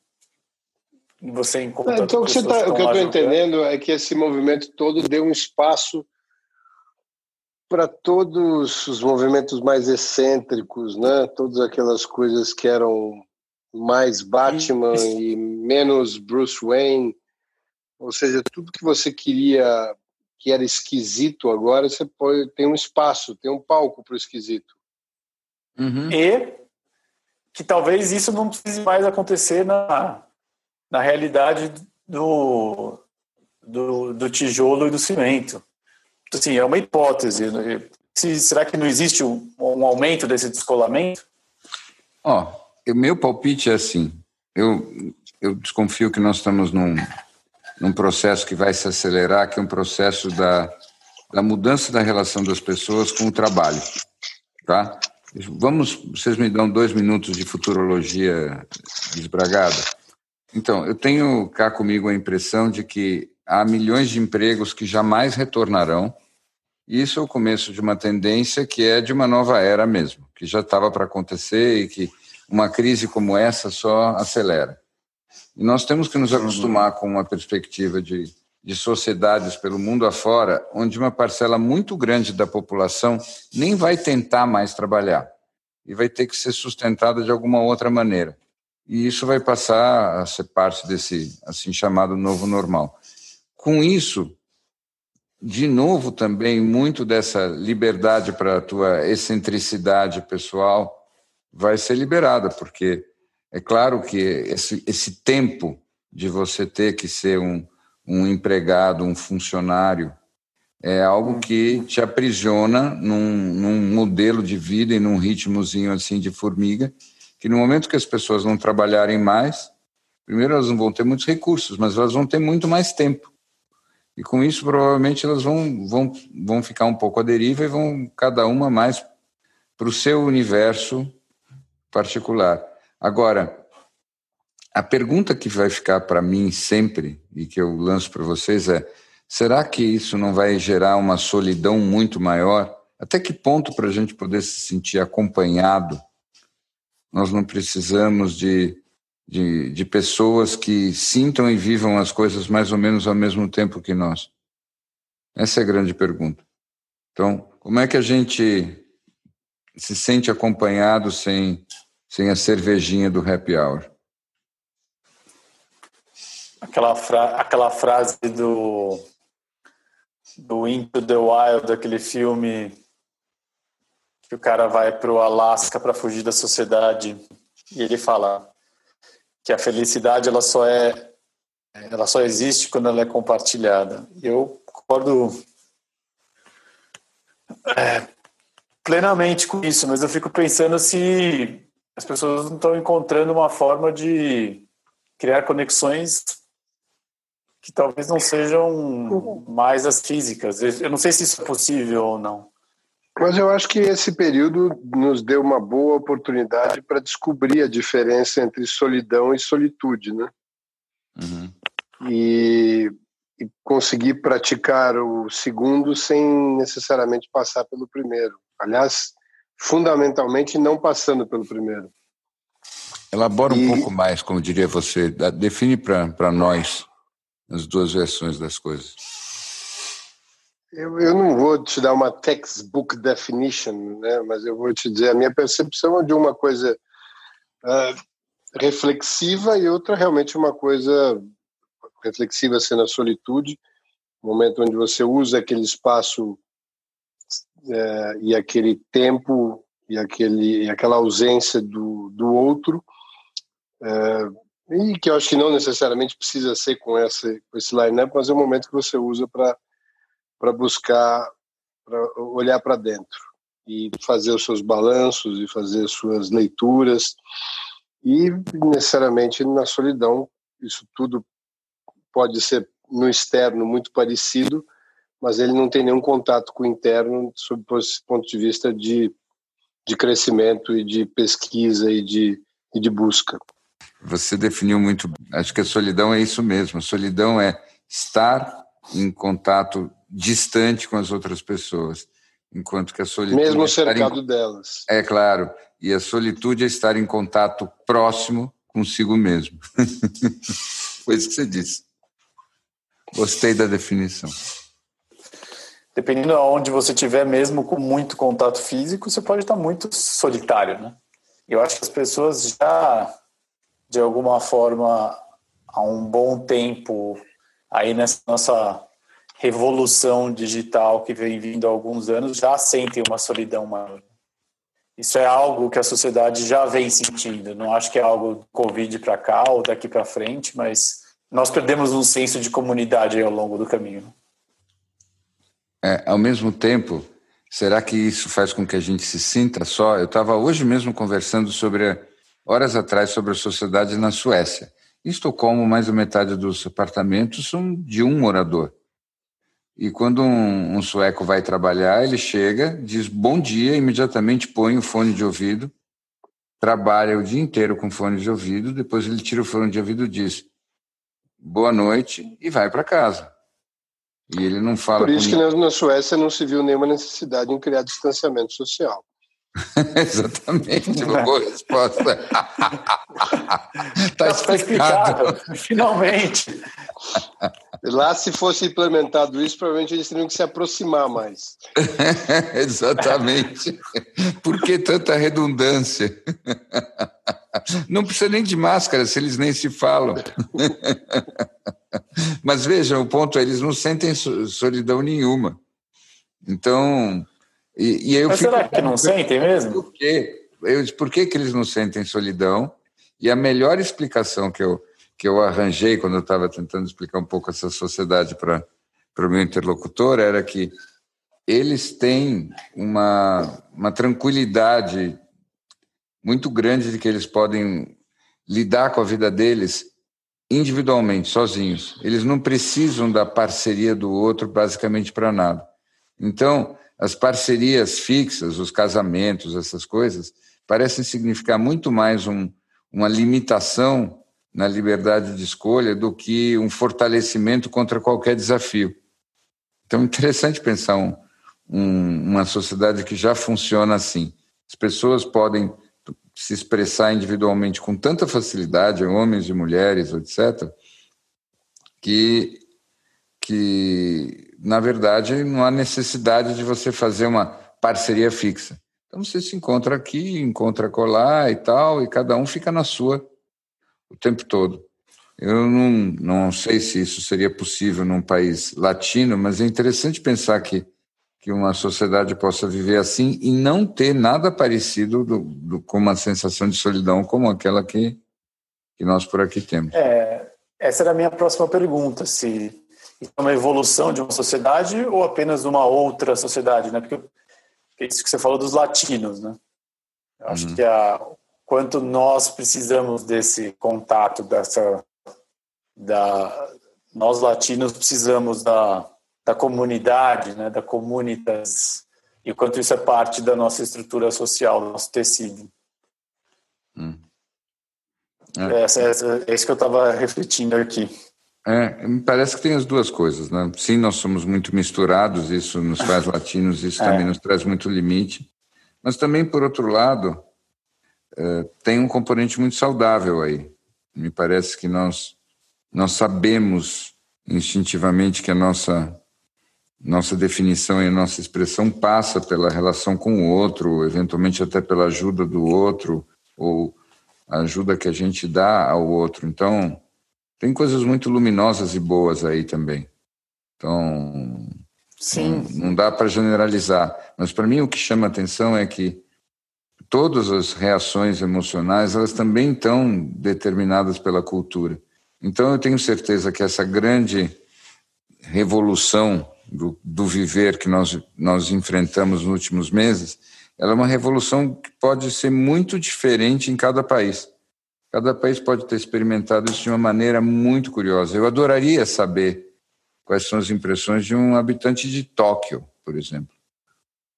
você encontra. É, então, o que, tá, o que eu estou entendendo é que esse movimento todo deu um espaço para todos os movimentos mais excêntricos, né? Todas aquelas coisas que eram mais Batman e menos Bruce Wayne, ou seja, tudo que você queria que era esquisito agora, você pode, tem um espaço, tem um palco para o esquisito. Uhum. E que talvez isso não precise mais acontecer na, na realidade do, do, do tijolo e do cimento. Assim, é uma hipótese. Né? Se, será que não existe um, um aumento desse descolamento? Ó, oh, meu palpite é assim. Eu, eu desconfio que nós estamos num, num processo que vai se acelerar, que é um processo da, da mudança da relação das pessoas com o trabalho. Tá? Vamos, vocês me dão dois minutos de futurologia desbragada? Então, eu tenho cá comigo a impressão de que há milhões de empregos que jamais retornarão. Isso é o começo de uma tendência que é de uma nova era mesmo, que já estava para acontecer e que uma crise como essa só acelera. E nós temos que nos acostumar com uma perspectiva de, de sociedades pelo mundo afora, onde uma parcela muito grande da população nem vai tentar mais trabalhar e vai ter que ser sustentada de alguma outra maneira. E isso vai passar a ser parte desse assim chamado novo normal. Com isso, de novo também muito dessa liberdade para a tua excentricidade pessoal vai ser liberada, porque é claro que esse, esse tempo de você ter que ser um, um empregado, um funcionário, é algo que te aprisiona num, num modelo de vida e num ritmozinho assim de formiga, que no momento que as pessoas não trabalharem mais, primeiro elas não vão ter muitos recursos, mas elas vão ter muito mais tempo. E com isso, provavelmente, elas vão, vão, vão ficar um pouco à deriva e vão cada uma mais para o seu universo particular. Agora, a pergunta que vai ficar para mim sempre e que eu lanço para vocês é: será que isso não vai gerar uma solidão muito maior? Até que ponto, para a gente poder se sentir acompanhado, nós não precisamos de, de, de pessoas que sintam e vivam as coisas mais ou menos ao mesmo tempo que nós? Essa é a grande pergunta. Então, como é que a gente se sente acompanhado sem sem a cervejinha do happy hour. Aquela, fra aquela frase do, do Into the Wild, daquele filme que o cara vai para o Alasca para fugir da sociedade e ele fala que a felicidade ela só é ela só existe quando ela é compartilhada. Eu concordo é, plenamente com isso, mas eu fico pensando se as pessoas não estão encontrando uma forma de criar conexões que talvez não sejam mais as físicas. Eu não sei se isso é possível ou não. Mas eu acho que esse período nos deu uma boa oportunidade para descobrir a diferença entre solidão e solitude, né? Uhum. E, e conseguir praticar o segundo sem necessariamente passar pelo primeiro. Aliás, fundamentalmente não passando pelo primeiro. Elabora um pouco mais, como diria você, define para nós as duas versões das coisas. Eu, eu, não vou te dar uma textbook definition, né, mas eu vou te dizer a minha percepção de uma coisa uh, reflexiva e outra realmente uma coisa reflexiva sendo a solitude, momento onde você usa aquele espaço é, e aquele tempo e, aquele, e aquela ausência do, do outro, é, e que eu acho que não necessariamente precisa ser com esse, com esse line-up, mas é o momento que você usa para buscar, para olhar para dentro e fazer os seus balanços e fazer as suas leituras. E necessariamente na solidão, isso tudo pode ser no externo muito parecido, mas ele não tem nenhum contato com o interno sob esse ponto de vista de, de crescimento e de pesquisa e de, e de busca. Você definiu muito. Acho que a solidão é isso mesmo. A solidão é estar em contato distante com as outras pessoas, enquanto que a solitude mesmo é cercado em... delas. É claro. E a solitude é estar em contato próximo consigo mesmo. <laughs> Foi isso que você disse. Gostei da definição dependendo de onde você estiver, mesmo com muito contato físico, você pode estar muito solitário, né? Eu acho que as pessoas já, de alguma forma, há um bom tempo, aí nessa nossa revolução digital que vem vindo há alguns anos, já sentem uma solidão maior. Isso é algo que a sociedade já vem sentindo. Não acho que é algo do Covid para cá ou daqui para frente, mas nós perdemos um senso de comunidade ao longo do caminho. É, ao mesmo tempo, será que isso faz com que a gente se sinta só? Eu estava hoje mesmo conversando sobre, horas atrás, sobre a sociedade na Suécia. Em Estocolmo, mais da metade dos apartamentos são de um morador. E quando um, um, sueco vai trabalhar, ele chega, diz bom dia, imediatamente põe o fone de ouvido, trabalha o dia inteiro com fone de ouvido, depois ele tira o fone de ouvido e diz boa noite e vai para casa. E ele não fala. Por isso que na, na Suécia não se viu nenhuma necessidade em criar distanciamento social. <laughs> Exatamente, uma boa resposta. <laughs> Está explicado. Finalmente. Lá, se fosse implementado isso, provavelmente eles teriam que se aproximar mais. <laughs> Exatamente. Por que tanta redundância? Não precisa nem de máscara, se eles nem se falam. Mas vejam, o ponto é, eles não sentem solidão nenhuma. Então, e, e eu Mas fico, será que não sentem mesmo? Por quê? Eu, por que, que eles não sentem solidão? E a melhor explicação que eu, que eu arranjei quando eu estava tentando explicar um pouco essa sociedade para o meu interlocutor era que eles têm uma, uma tranquilidade muito grande de que eles podem lidar com a vida deles individualmente, sozinhos. Eles não precisam da parceria do outro basicamente para nada. Então, as parcerias fixas, os casamentos, essas coisas, parecem significar muito mais um, uma limitação na liberdade de escolha do que um fortalecimento contra qualquer desafio. Então, é interessante pensar um, um, uma sociedade que já funciona assim. As pessoas podem se expressar individualmente com tanta facilidade, homens e mulheres, etc., que, que na verdade, não há necessidade de você fazer uma parceria fixa. Então você se encontra aqui, encontra colar e tal, e cada um fica na sua o tempo todo. Eu não, não sei se isso seria possível num país latino, mas é interessante pensar que, que uma sociedade possa viver assim e não ter nada parecido do, do, com uma sensação de solidão como aquela que, que nós por aqui temos. É, essa era a minha próxima pergunta, se é uma evolução de uma sociedade ou apenas uma outra sociedade, né? Porque é isso que você falou dos latinos, né? Eu acho uhum. que a quanto nós precisamos desse contato dessa da nós latinos precisamos da, da comunidade, né, da comunitas e quanto isso é parte da nossa estrutura social, do nosso tecido. Hum. É. É, é isso que eu estava refletindo aqui. É, me parece que tem as duas coisas, né? Sim, nós somos muito misturados, isso nos faz <laughs> latinos, isso é. também nos traz muito limite. Mas também, por outro lado, é, tem um componente muito saudável aí. Me parece que nós, nós sabemos instintivamente que a nossa, nossa definição e a nossa expressão passa pela relação com o outro, eventualmente até pela ajuda do outro, ou a ajuda que a gente dá ao outro. Então, tem coisas muito luminosas e boas aí também. Então, Sim. Não, não dá para generalizar. Mas para mim o que chama atenção é que todas as reações emocionais elas também estão determinadas pela cultura. Então eu tenho certeza que essa grande revolução do, do viver que nós, nós enfrentamos nos últimos meses, ela é uma revolução que pode ser muito diferente em cada país. Cada país pode ter experimentado isso de uma maneira muito curiosa. Eu adoraria saber quais são as impressões de um habitante de Tóquio, por exemplo.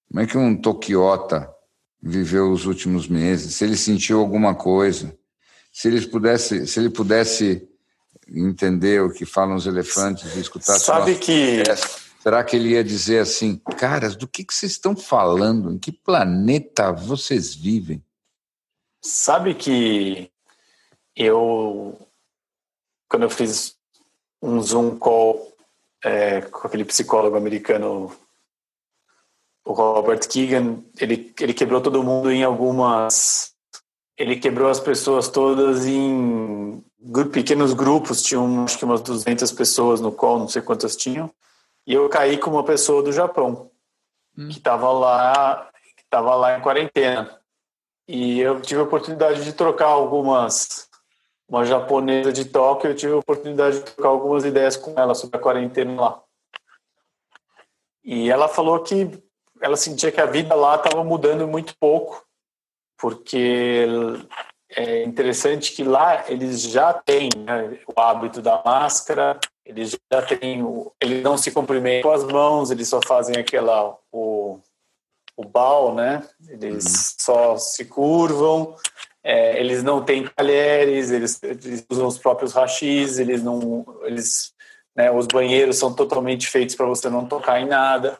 Como é que um toquiota viveu os últimos meses? Se ele sentiu alguma coisa? Se ele pudesse, se ele pudesse entender o que falam os elefantes e escutar Sabe que será que ele ia dizer assim, caras, do que, que vocês estão falando? Em que planeta vocês vivem? Sabe que eu, quando eu fiz um Zoom call é, com aquele psicólogo americano, o Robert Keegan, ele, ele quebrou todo mundo em algumas. Ele quebrou as pessoas todas em pequenos grupos, tinham acho que umas 200 pessoas no call, não sei quantas tinham, e eu caí com uma pessoa do Japão, hum. que estava lá, que estava lá em quarentena. E eu tive a oportunidade de trocar algumas uma japonesa de Tóquio, eu tive a oportunidade de trocar algumas ideias com ela sobre a quarentena lá. E ela falou que ela sentia que a vida lá estava mudando muito pouco, porque é interessante que lá eles já têm né, o hábito da máscara, eles já têm, o, eles não se cumprimentam com as mãos, eles só fazem aquela, o, o bal, né? Eles uhum. só se curvam, é, eles não têm talheres, eles, eles, usam os próprios rachis, eles não, eles, né, os banheiros são totalmente feitos para você não tocar em nada.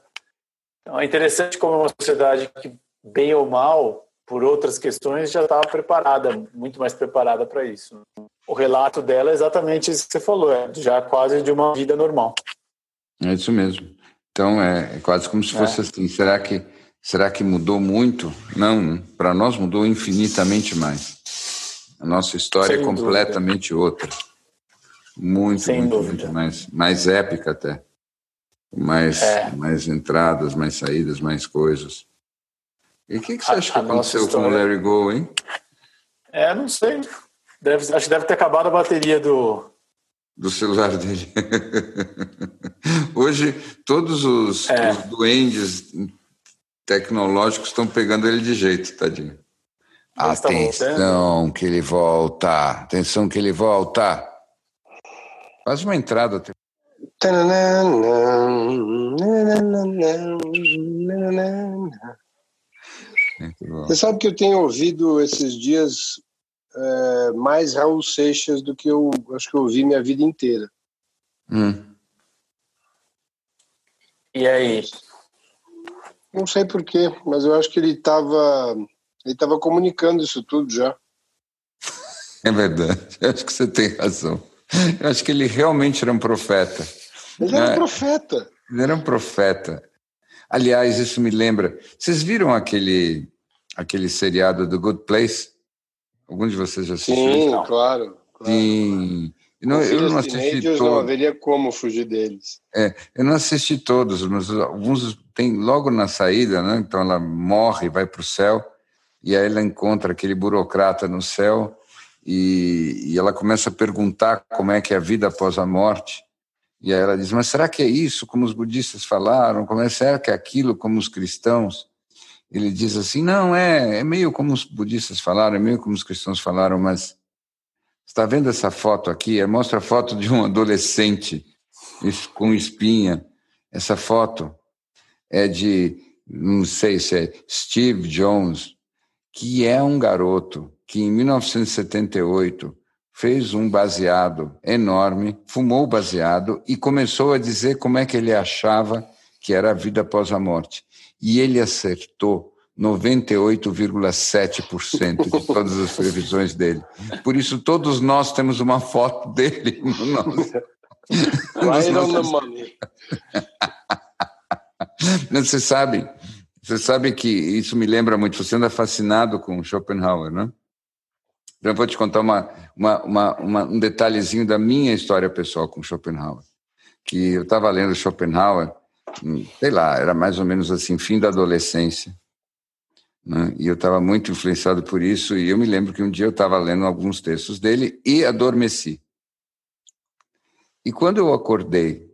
Então é interessante como uma sociedade que bem ou mal por outras questões, já estava preparada, muito mais preparada para isso. O relato dela é exatamente isso que você falou, é já quase de uma vida normal. É isso mesmo. Então é, é quase como se fosse é. assim. Será que será que mudou muito? Não, para nós mudou infinitamente mais. A nossa história Sem é completamente dúvida. outra, muito, Sem muito, dúvida. muito mais, mais épica até, mais, é. mais entradas, mais saídas, mais coisas. E o que, que, você acha que aconteceu com o Larry Go, hein? É, não sei. Deve, acho que deve ter acabado a bateria do. Do celular dele. <laughs> Hoje, todos os, é. os duendes tecnológicos estão pegando ele de jeito, tadinho. Atenção tá que ele volta. Atenção que ele volta. Faz uma entrada. Você sabe que eu tenho ouvido esses dias é, mais Raul Seixas do que eu acho que eu ouvi minha vida inteira. Hum. E aí? Não sei porquê, mas eu acho que ele estava ele tava comunicando isso tudo já. <laughs> É verdade, eu acho que você tem razão. Eu acho que ele realmente era um profeta. Ele era um é. profeta. Ele era um profeta. Aliás, isso me lembra. Vocês viram aquele, aquele seriado do Good Place? Algum de vocês já assistiu? Sim, claro. claro. Sim. Não, eu não assisti todos. Não haveria como fugir deles. É, eu não assisti todos, mas alguns tem logo na saída, né? Então ela morre, vai para o céu e aí ela encontra aquele burocrata no céu e, e ela começa a perguntar como é que é a vida após a morte. E aí ela diz: Mas será que é isso como os budistas falaram? Como é, será que é aquilo como os cristãos? Ele diz assim: Não, é, é meio como os budistas falaram, é meio como os cristãos falaram, mas está vendo essa foto aqui? Mostra a foto de um <laughs> adolescente com espinha. Essa foto é de, não sei se é Steve Jones, que é um garoto que em 1978 fez um baseado enorme, fumou baseado e começou a dizer como é que ele achava que era a vida após a morte. E ele acertou 98,7% de todas as previsões dele. Por isso, todos nós temos uma foto dele no nosso. Right on the money. <laughs> Você sabe, você sabe que isso me lembra muito. Você anda fascinado com Schopenhauer, né? Eu vou te contar uma, uma, uma, uma, um detalhezinho da minha história pessoal com Schopenhauer. Que eu estava lendo Schopenhauer, hum, sei lá, era mais ou menos assim, fim da adolescência. Né? E eu estava muito influenciado por isso. E eu me lembro que um dia eu estava lendo alguns textos dele e adormeci. E quando eu acordei,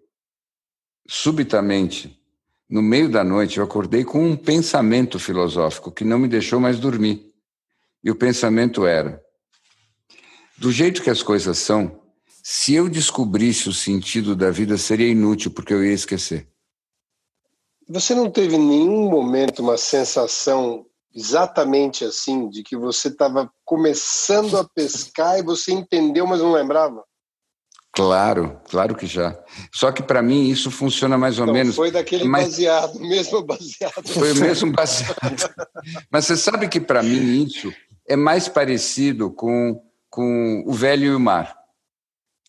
subitamente, no meio da noite, eu acordei com um pensamento filosófico que não me deixou mais dormir. E o pensamento era: do jeito que as coisas são, se eu descobrisse o sentido da vida, seria inútil, porque eu ia esquecer. Você não teve nenhum momento uma sensação exatamente assim, de que você estava começando a pescar e você entendeu, mas não lembrava? Claro, claro que já. Só que para mim isso funciona mais ou então, menos. Foi daquele mas... baseado, <laughs> mesmo baseado. Foi o mesmo baseado. mas você sabe que para mim isso é mais parecido com com o velho e o mar.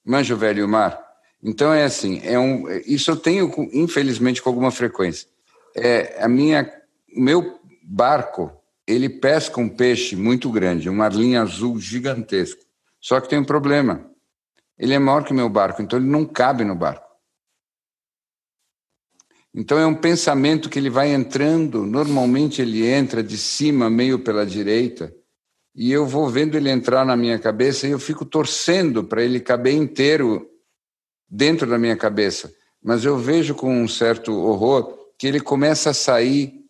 Manja o velho e o mar? Então é assim, é um, isso eu tenho infelizmente com alguma frequência. É a minha, o meu barco ele pesca um peixe muito grande, um marlim azul gigantesco. Só que tem um problema. Ele é maior que meu barco, então ele não cabe no barco. Então é um pensamento que ele vai entrando, normalmente ele entra de cima, meio pela direita, e eu vou vendo ele entrar na minha cabeça e eu fico torcendo para ele caber inteiro dentro da minha cabeça. Mas eu vejo com um certo horror que ele começa a sair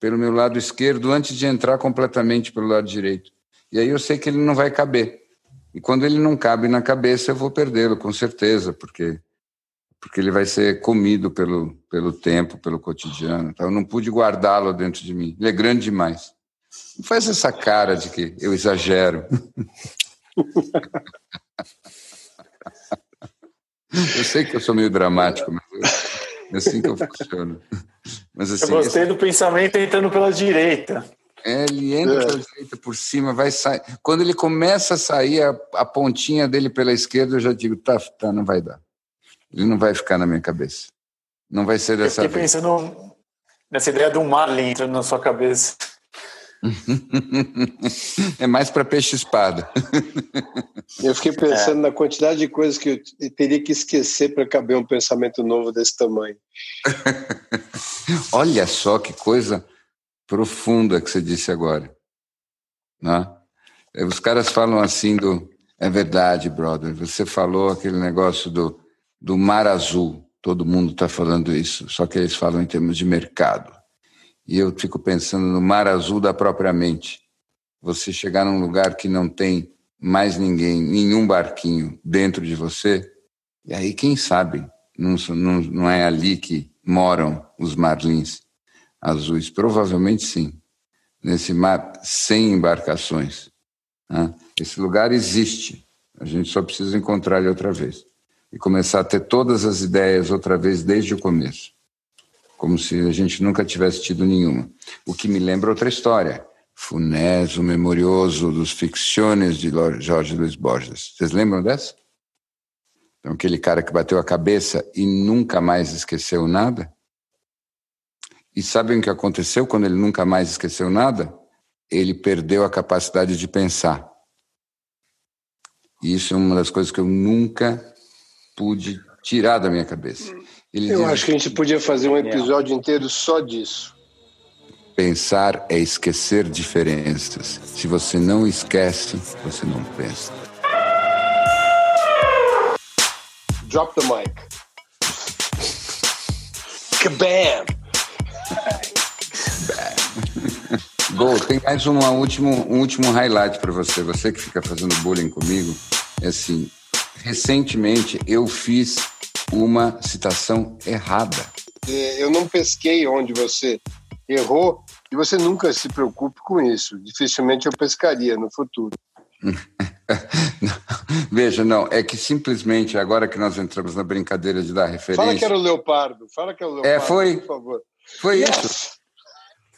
pelo meu lado esquerdo antes de entrar completamente pelo lado direito. E aí eu sei que ele não vai caber. E quando ele não cabe na cabeça, eu vou perdê-lo, com certeza, porque porque ele vai ser comido pelo, pelo tempo, pelo cotidiano. Então, eu não pude guardá-lo dentro de mim. Ele é grande demais. Não faz essa cara de que eu exagero. <laughs> eu sei que eu sou meio dramático, mas é assim que eu funciono. Mas, assim, eu gostei esse... do pensamento entrando pela direita. É, ele entra é. pela direita por cima, vai sair. Quando ele começa a sair, a, a, pontinha dele pela esquerda, eu já digo, tá, tá, não vai dar. Ele não vai ficar na minha cabeça. Não vai ser dessa eu fiquei vez. pensando nessa ideia do Marlin entrando na sua cabeça. <laughs> é mais para peixe-espada. eu fiquei <laughs> pensando é. na quantidade de coisas que eu teria que esquecer para caber um pensamento novo desse tamanho. <laughs> Olha só que coisa profunda que você disse agora. Né? Os caras falam assim do. É verdade, brother. Você falou aquele negócio do, do mar azul. Todo mundo está falando isso, só que eles falam em termos de mercado. E eu fico pensando no mar azul da própria mente. Você chegar num lugar que não tem mais ninguém, nenhum barquinho dentro de você, e aí, quem sabe, não, não, não é ali que moram os marlins azuis? Provavelmente sim. Nesse mar sem embarcações. Né? Esse lugar existe. A gente só precisa encontrar ele outra vez. E começar a ter todas as ideias outra vez desde o começo como se a gente nunca tivesse tido nenhuma. O que me lembra outra história. Funés, o memorioso dos ficções de Jorge Luiz Borges. Vocês lembram dessa? Então, aquele cara que bateu a cabeça e nunca mais esqueceu nada? E sabem o que aconteceu quando ele nunca mais esqueceu nada? Ele perdeu a capacidade de pensar. E isso é uma das coisas que eu nunca pude tirar da minha cabeça. Ele Eu acho que a gente podia fazer um episódio inteiro só disso. Pensar é esquecer diferenças. Se você não esquece, você não pensa. Drop the mic. Kabam! Gol, tem mais uma último, um último highlight para você. Você que fica fazendo bullying comigo. É assim, recentemente eu fiz uma citação errada. É, eu não pesquei onde você errou e você nunca se preocupe com isso. Dificilmente eu pescaria no futuro. <laughs> Veja, não, é que simplesmente agora que nós entramos na brincadeira de dar referência. Fala que era o Leopardo, fala que era o é, Leopardo, é, foi, por favor. Foi yes. isso.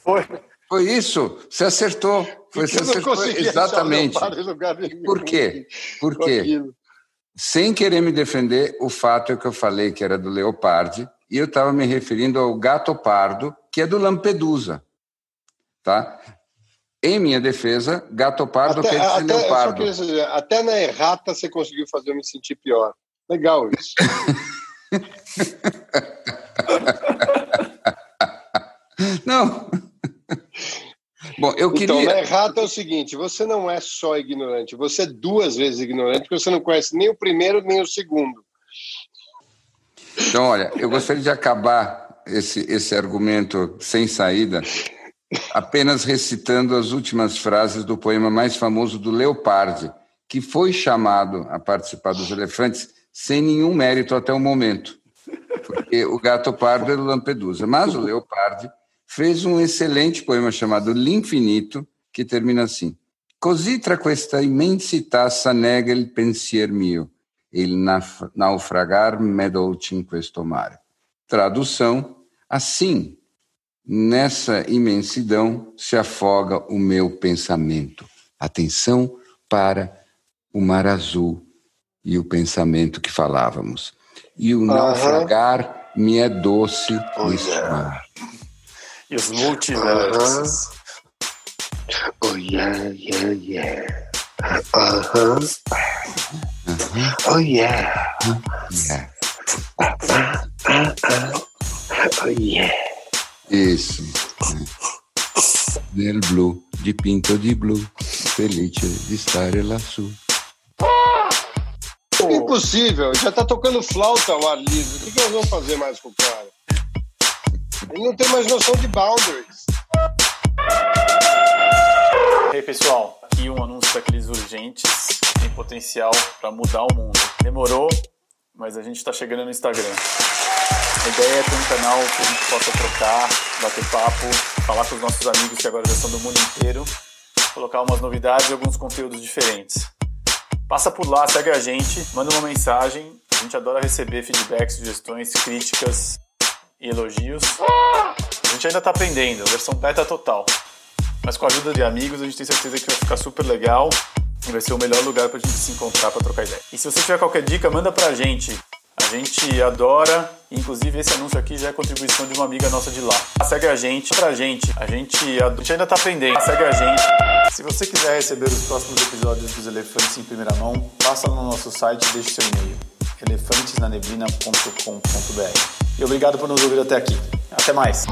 Foi. Foi isso, você acertou. Foi, você acertou. Exatamente. Por quê? <laughs> Por quê? Sem querer me defender, o fato é que eu falei que era do Leopardi, e eu estava me referindo ao gato pardo, que é do Lampedusa. Tá? Em minha defesa, gato pardo até, dizer até, leopardo. Dizer, até na errata você conseguiu fazer eu me sentir pior. Legal isso. <laughs> Não. Bom, eu queria. Então, na errata é o seguinte: você não é só ignorante, você é duas vezes ignorante, porque você não conhece nem o primeiro nem o segundo. Então, olha, eu gostaria de acabar esse, esse argumento sem saída apenas recitando as últimas frases do poema mais famoso do Leopardi, que foi chamado a participar dos Elefantes sem nenhum mérito até o momento, porque o gato pardo é do Lampedusa. Mas o Leopardi fez um excelente poema chamado L'Infinito, que termina assim: Così tra questa immensità s'annega il pensier mio, il naufragar me dolce in questo mare. Tradução: Assim, nessa imensidão se afoga o meu pensamento. Atenção para o mar azul e o pensamento que falávamos. E o naufragar me é doce oh, neste yeah. mar. E os multiversos. Uh -huh. Oh, yeah, yeah, yeah. Uh -huh. Uh. Oh, yeah. Yeah. Uh -uh. Oh, yeah. Isso. Nel blu, dipinto di blu, felice di stare lassù. Impossível, já tá tocando flauta ao ar livre. O que, que nós vamos fazer mais com o cara? Ele não tem mais noção de boundaries. E aí, pessoal, aqui um anúncio daqueles urgentes, tem potencial para mudar o mundo. Demorou, mas a gente está chegando no Instagram. A ideia é ter um canal que a gente possa trocar, bater papo, falar com os nossos amigos que agora já são do mundo inteiro, colocar umas novidades e alguns conteúdos diferentes. Passa por lá, segue a gente, manda uma mensagem. A gente adora receber feedbacks, sugestões, críticas e elogios. A gente ainda está aprendendo, versão beta total. Mas com a ajuda de amigos, a gente tem certeza que vai ficar super legal e vai ser o melhor lugar para a gente se encontrar para trocar ideia. E se você tiver qualquer dica, manda para a gente. A gente adora, inclusive esse anúncio aqui já é contribuição de uma amiga nossa de lá. Segue a gente, pra gente. A gente, a gente ainda tá aprendendo. Segue a gente. Se você quiser receber os próximos episódios dos Elefantes em primeira mão, passa no nosso site e deixe seu e-mail. elefantesnaneblina.com.br. E obrigado por nos ouvir até aqui. Até mais.